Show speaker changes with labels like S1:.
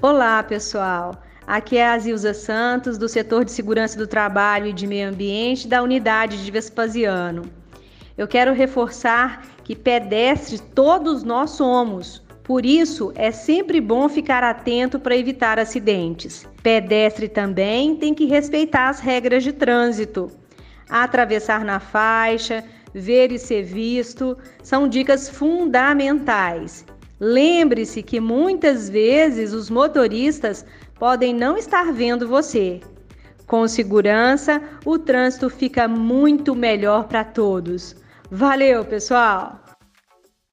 S1: Olá, pessoal. Aqui é a Zilza Santos, do setor de segurança do trabalho e de meio ambiente da unidade de Vespasiano. Eu quero reforçar que pedestres todos nós somos. Por isso, é sempre bom ficar atento para evitar acidentes. Pedestre também tem que respeitar as regras de trânsito. Atravessar na faixa, ver e ser visto são dicas fundamentais. Lembre-se que muitas vezes os motoristas podem não estar vendo você. Com segurança, o trânsito fica muito melhor para todos. Valeu, pessoal!